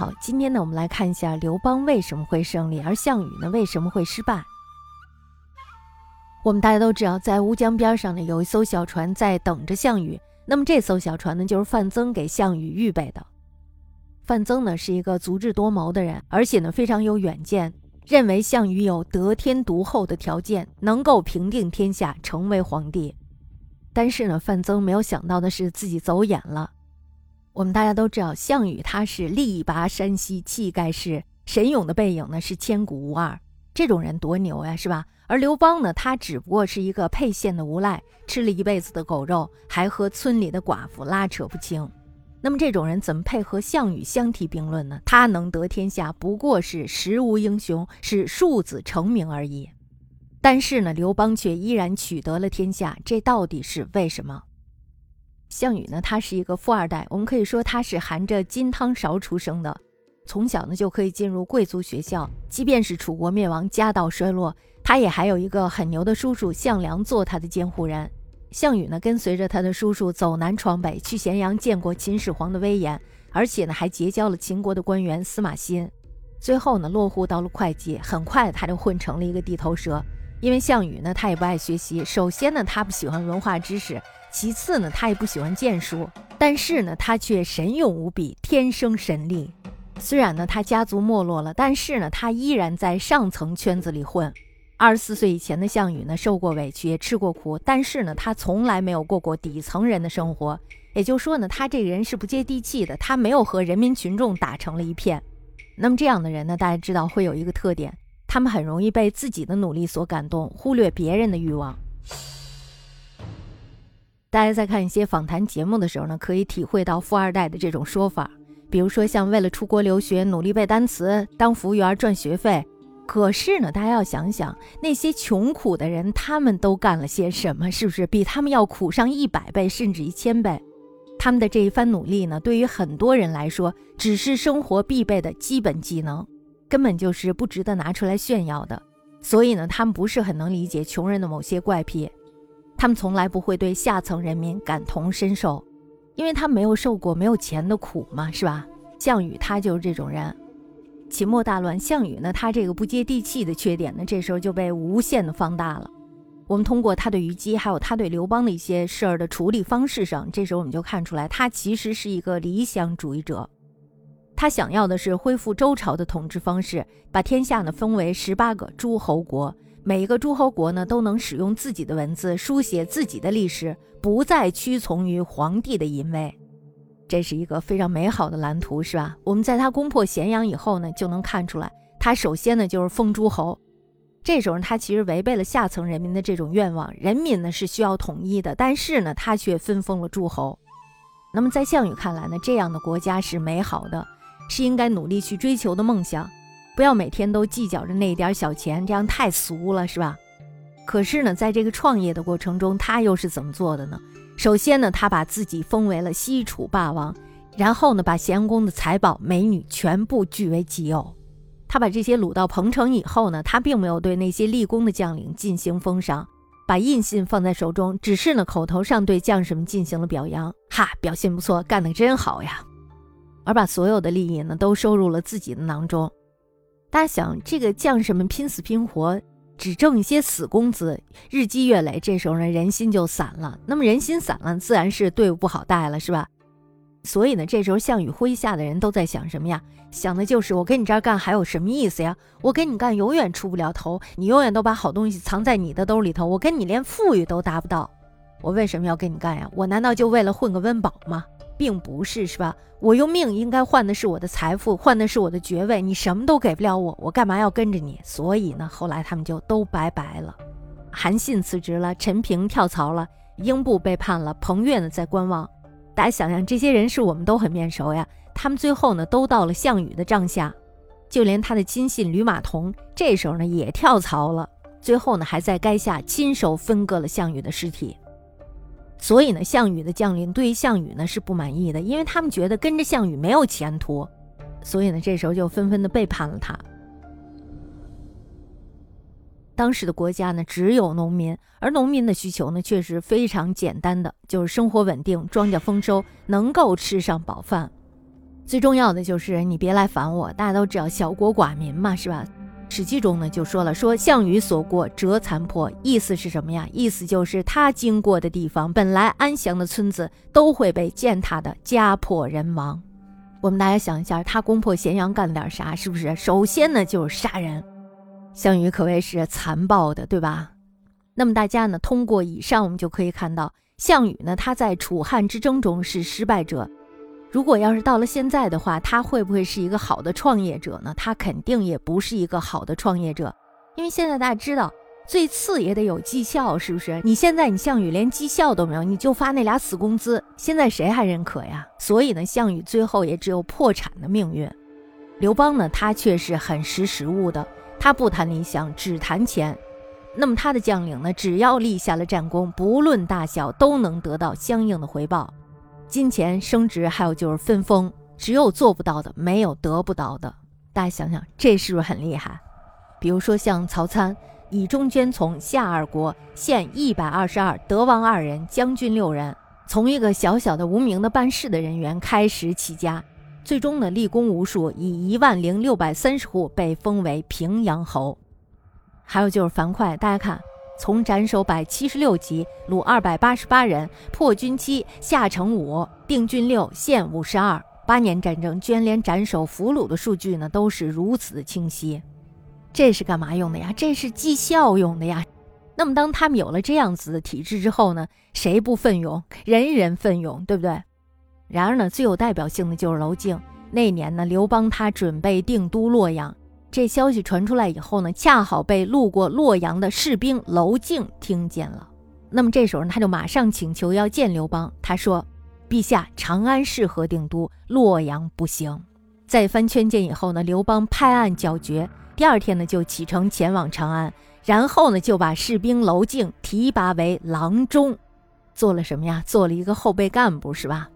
好，今天呢，我们来看一下刘邦为什么会胜利，而项羽呢为什么会失败。我们大家都知道，在乌江边上呢，有一艘小船在等着项羽。那么这艘小船呢，就是范增给项羽预备的。范增呢是一个足智多谋的人，而且呢非常有远见，认为项羽有得天独厚的条件，能够平定天下，成为皇帝。但是呢，范增没有想到的是自己走眼了。我们大家都知道，项羽他是力拔山兮气盖世，神勇的背影呢是千古无二。这种人多牛呀，是吧？而刘邦呢，他只不过是一个沛县的无赖，吃了一辈子的狗肉，还和村里的寡妇拉扯不清。那么这种人怎么配和项羽相提并论呢？他能得天下，不过是时无英雄，是庶子成名而已。但是呢，刘邦却依然取得了天下，这到底是为什么？项羽呢，他是一个富二代，我们可以说他是含着金汤勺出生的，从小呢就可以进入贵族学校。即便是楚国灭亡，家道衰落，他也还有一个很牛的叔叔项梁做他的监护人。项羽呢，跟随着他的叔叔走南闯北，去咸阳见过秦始皇的威严，而且呢还结交了秦国的官员司马欣。最后呢，落户到了会稽，很快他就混成了一个地头蛇。因为项羽呢，他也不爱学习，首先呢，他不喜欢文化知识。其次呢，他也不喜欢剑术，但是呢，他却神勇无比，天生神力。虽然呢，他家族没落了，但是呢，他依然在上层圈子里混。二十四岁以前的项羽呢，受过委屈，也吃过苦，但是呢，他从来没有过过底层人的生活。也就是说呢，他这个人是不接地气的，他没有和人民群众打成了一片。那么这样的人呢，大家知道会有一个特点，他们很容易被自己的努力所感动，忽略别人的欲望。大家在看一些访谈节目的时候呢，可以体会到富二代的这种说法。比如说，像为了出国留学，努力背单词、当服务员赚学费。可是呢，大家要想想，那些穷苦的人，他们都干了些什么？是不是比他们要苦上一百倍，甚至一千倍？他们的这一番努力呢，对于很多人来说，只是生活必备的基本技能，根本就是不值得拿出来炫耀的。所以呢，他们不是很能理解穷人的某些怪癖。他们从来不会对下层人民感同身受，因为他没有受过没有钱的苦嘛，是吧？项羽他就是这种人。秦末大乱，项羽呢，他这个不接地气的缺点呢，这时候就被无限的放大了。我们通过他对虞姬，还有他对刘邦的一些事儿的处理方式上，这时候我们就看出来，他其实是一个理想主义者。他想要的是恢复周朝的统治方式，把天下呢分为十八个诸侯国。每一个诸侯国呢，都能使用自己的文字书写自己的历史，不再屈从于皇帝的淫威。这是一个非常美好的蓝图，是吧？我们在他攻破咸阳以后呢，就能看出来，他首先呢就是封诸侯。这时候他其实违背了下层人民的这种愿望，人民呢是需要统一的，但是呢他却分封了诸侯。那么在项羽看来呢，这样的国家是美好的，是应该努力去追求的梦想。不要每天都计较着那一点小钱，这样太俗了，是吧？可是呢，在这个创业的过程中，他又是怎么做的呢？首先呢，他把自己封为了西楚霸王，然后呢，把咸阳宫的财宝、美女全部据为己有。他把这些掳到彭城以后呢，他并没有对那些立功的将领进行封赏，把印信放在手中，只是呢，口头上对将士们进行了表扬，哈，表现不错，干得真好呀，而把所有的利益呢，都收入了自己的囊中。大家想，这个将士们拼死拼活，只挣一些死工资，日积月累，这时候呢，人心就散了。那么人心散了，自然是队伍不好带了，是吧？所以呢，这时候项羽麾下的人都在想什么呀？想的就是我跟你这儿干还有什么意思呀？我跟你干永远出不了头，你永远都把好东西藏在你的兜里头，我跟你连富裕都达不到。我为什么要跟你干呀？我难道就为了混个温饱吗？并不是，是吧？我用命应该换的是我的财富，换的是我的爵位。你什么都给不了我，我干嘛要跟着你？所以呢，后来他们就都拜拜了。韩信辞职了，陈平跳槽了，英布背叛了，彭越呢在观望。大家想想，这些人是我们都很面熟呀。他们最后呢，都到了项羽的帐下，就连他的亲信吕马童，这时候呢也跳槽了。最后呢，还在垓下亲手分割了项羽的尸体。所以呢，项羽的将领对于项羽呢是不满意的，因为他们觉得跟着项羽没有前途，所以呢，这时候就纷纷的背叛了他。当时的国家呢只有农民，而农民的需求呢确实非常简单的，就是生活稳定、庄稼丰收、能够吃上饱饭。最重要的就是你别来烦我。大家都知道小国寡民嘛，是吧？《史记》中呢就说了，说项羽所过折残破，意思是什么呀？意思就是他经过的地方，本来安详的村子都会被践踏的家破人亡。我们大家想一下，他攻破咸阳干了点啥？是不是？首先呢就是杀人，项羽可谓是残暴的，对吧？那么大家呢通过以上，我们就可以看到，项羽呢他在楚汉之争中是失败者。如果要是到了现在的话，他会不会是一个好的创业者呢？他肯定也不是一个好的创业者，因为现在大家知道，最次也得有绩效，是不是？你现在你项羽连绩效都没有，你就发那俩死工资，现在谁还认可呀？所以呢，项羽最后也只有破产的命运。刘邦呢，他却是很识时务的，他不谈理想，只谈钱。那么他的将领呢，只要立下了战功，不论大小，都能得到相应的回报。金钱升职，还有就是分封，只有做不到的，没有得不到的。大家想想，这是不是很厉害？比如说像曹参，以中捐从夏二国，献一百二十二，德王二人，将军六人，从一个小小的无名的办事的人员开始起家，最终呢立功无数，以一万零六百三十户被封为平阳侯。还有就是樊哙，大家看。从斩首百七十六级，虏二百八十八人，破军七，下城五，定军六，县五十二。八年战争，居然连斩首俘虏的数据呢都是如此的清晰。这是干嘛用的呀？这是绩效用的呀。那么当他们有了这样子的体制之后呢，谁不奋勇？人人奋勇，对不对？然而呢，最有代表性的就是娄敬。那年呢，刘邦他准备定都洛阳。这消息传出来以后呢，恰好被路过洛阳的士兵娄敬听见了。那么这时候呢，他就马上请求要见刘邦。他说：“陛下，长安适合定都，洛阳不行。”再番劝谏以后呢，刘邦拍案叫绝。第二天呢，就启程前往长安，然后呢，就把士兵娄敬提拔为郎中，做了什么呀？做了一个后备干部，是吧？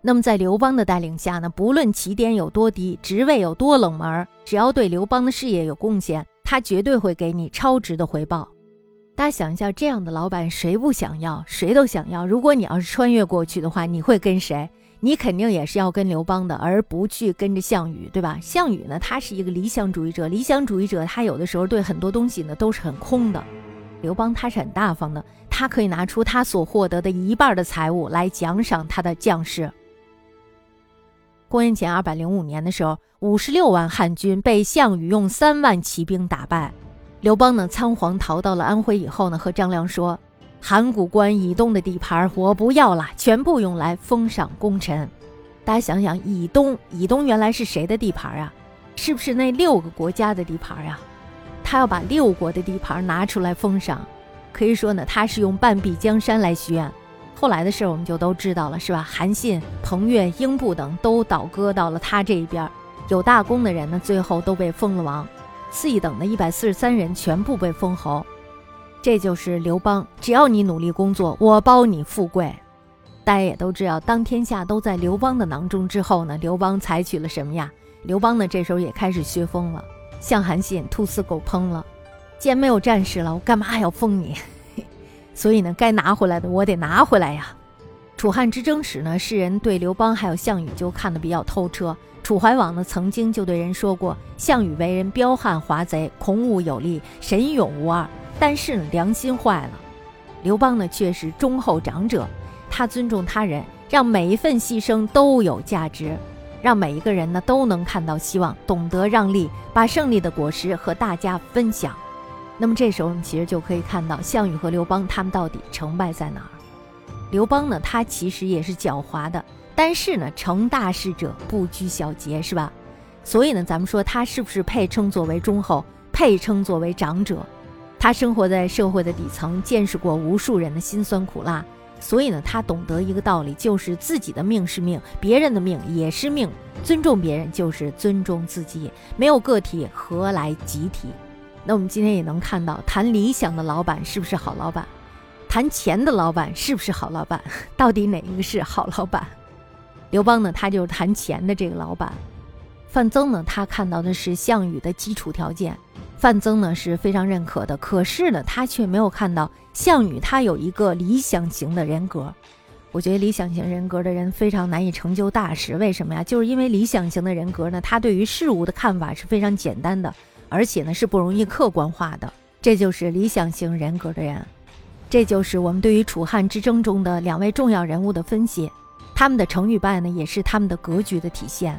那么在刘邦的带领下呢，不论起点有多低，职位有多冷门，只要对刘邦的事业有贡献，他绝对会给你超值的回报。大家想一下，这样的老板谁不想要？谁都想要。如果你要是穿越过去的话，你会跟谁？你肯定也是要跟刘邦的，而不去跟着项羽，对吧？项羽呢，他是一个理想主义者，理想主义者他有的时候对很多东西呢都是很空的。刘邦他是很大方的，他可以拿出他所获得的一半的财物来奖赏他的将士。公元前二百零五年的时候，五十六万汉军被项羽用三万骑兵打败。刘邦呢，仓皇逃到了安徽以后呢，和张良说：“函谷关以东的地盘我不要了，全部用来封赏功臣。”大家想想，以东，以东原来是谁的地盘啊？是不是那六个国家的地盘啊？他要把六国的地盘拿出来封赏，可以说呢，他是用半壁江山来许愿。后来的事我们就都知道了，是吧？韩信、彭越、英布等都倒戈到了他这一边，有大功的人呢，最后都被封了王；次一等的一百四十三人全部被封侯。这就是刘邦，只要你努力工作，我包你富贵。大家也都知道，当天下都在刘邦的囊中之后呢，刘邦采取了什么呀？刘邦呢，这时候也开始削峰了，像韩信兔死狗烹了。既然没有战事了，我干嘛还要封你？所以呢，该拿回来的我得拿回来呀。楚汉之争时呢，世人对刘邦还有项羽就看得比较透彻。楚怀王呢曾经就对人说过，项羽为人彪悍华贼，孔武有力，神勇无二。但是呢，良心坏了。刘邦呢却是忠厚长者，他尊重他人，让每一份牺牲都有价值，让每一个人呢都能看到希望，懂得让利，把胜利的果实和大家分享。那么这时候，我们其实就可以看到项羽和刘邦他们到底成败在哪儿。刘邦呢，他其实也是狡猾的，但是呢，成大事者不拘小节，是吧？所以呢，咱们说他是不是配称作为忠厚，配称作为长者？他生活在社会的底层，见识过无数人的辛酸苦辣，所以呢，他懂得一个道理，就是自己的命是命，别人的命也是命，尊重别人就是尊重自己，没有个体何来集体？那我们今天也能看到，谈理想的老板是不是好老板？谈钱的老板是不是好老板？到底哪一个是好老板？刘邦呢？他就是谈钱的这个老板。范增呢？他看到的是项羽的基础条件，范增呢是非常认可的。可是呢，他却没有看到项羽他有一个理想型的人格。我觉得理想型人格的人非常难以成就大事，为什么呀？就是因为理想型的人格呢，他对于事物的看法是非常简单的，而且呢是不容易客观化的。这就是理想型人格的人。这就是我们对于楚汉之争中的两位重要人物的分析，他们的成与败呢，也是他们的格局的体现。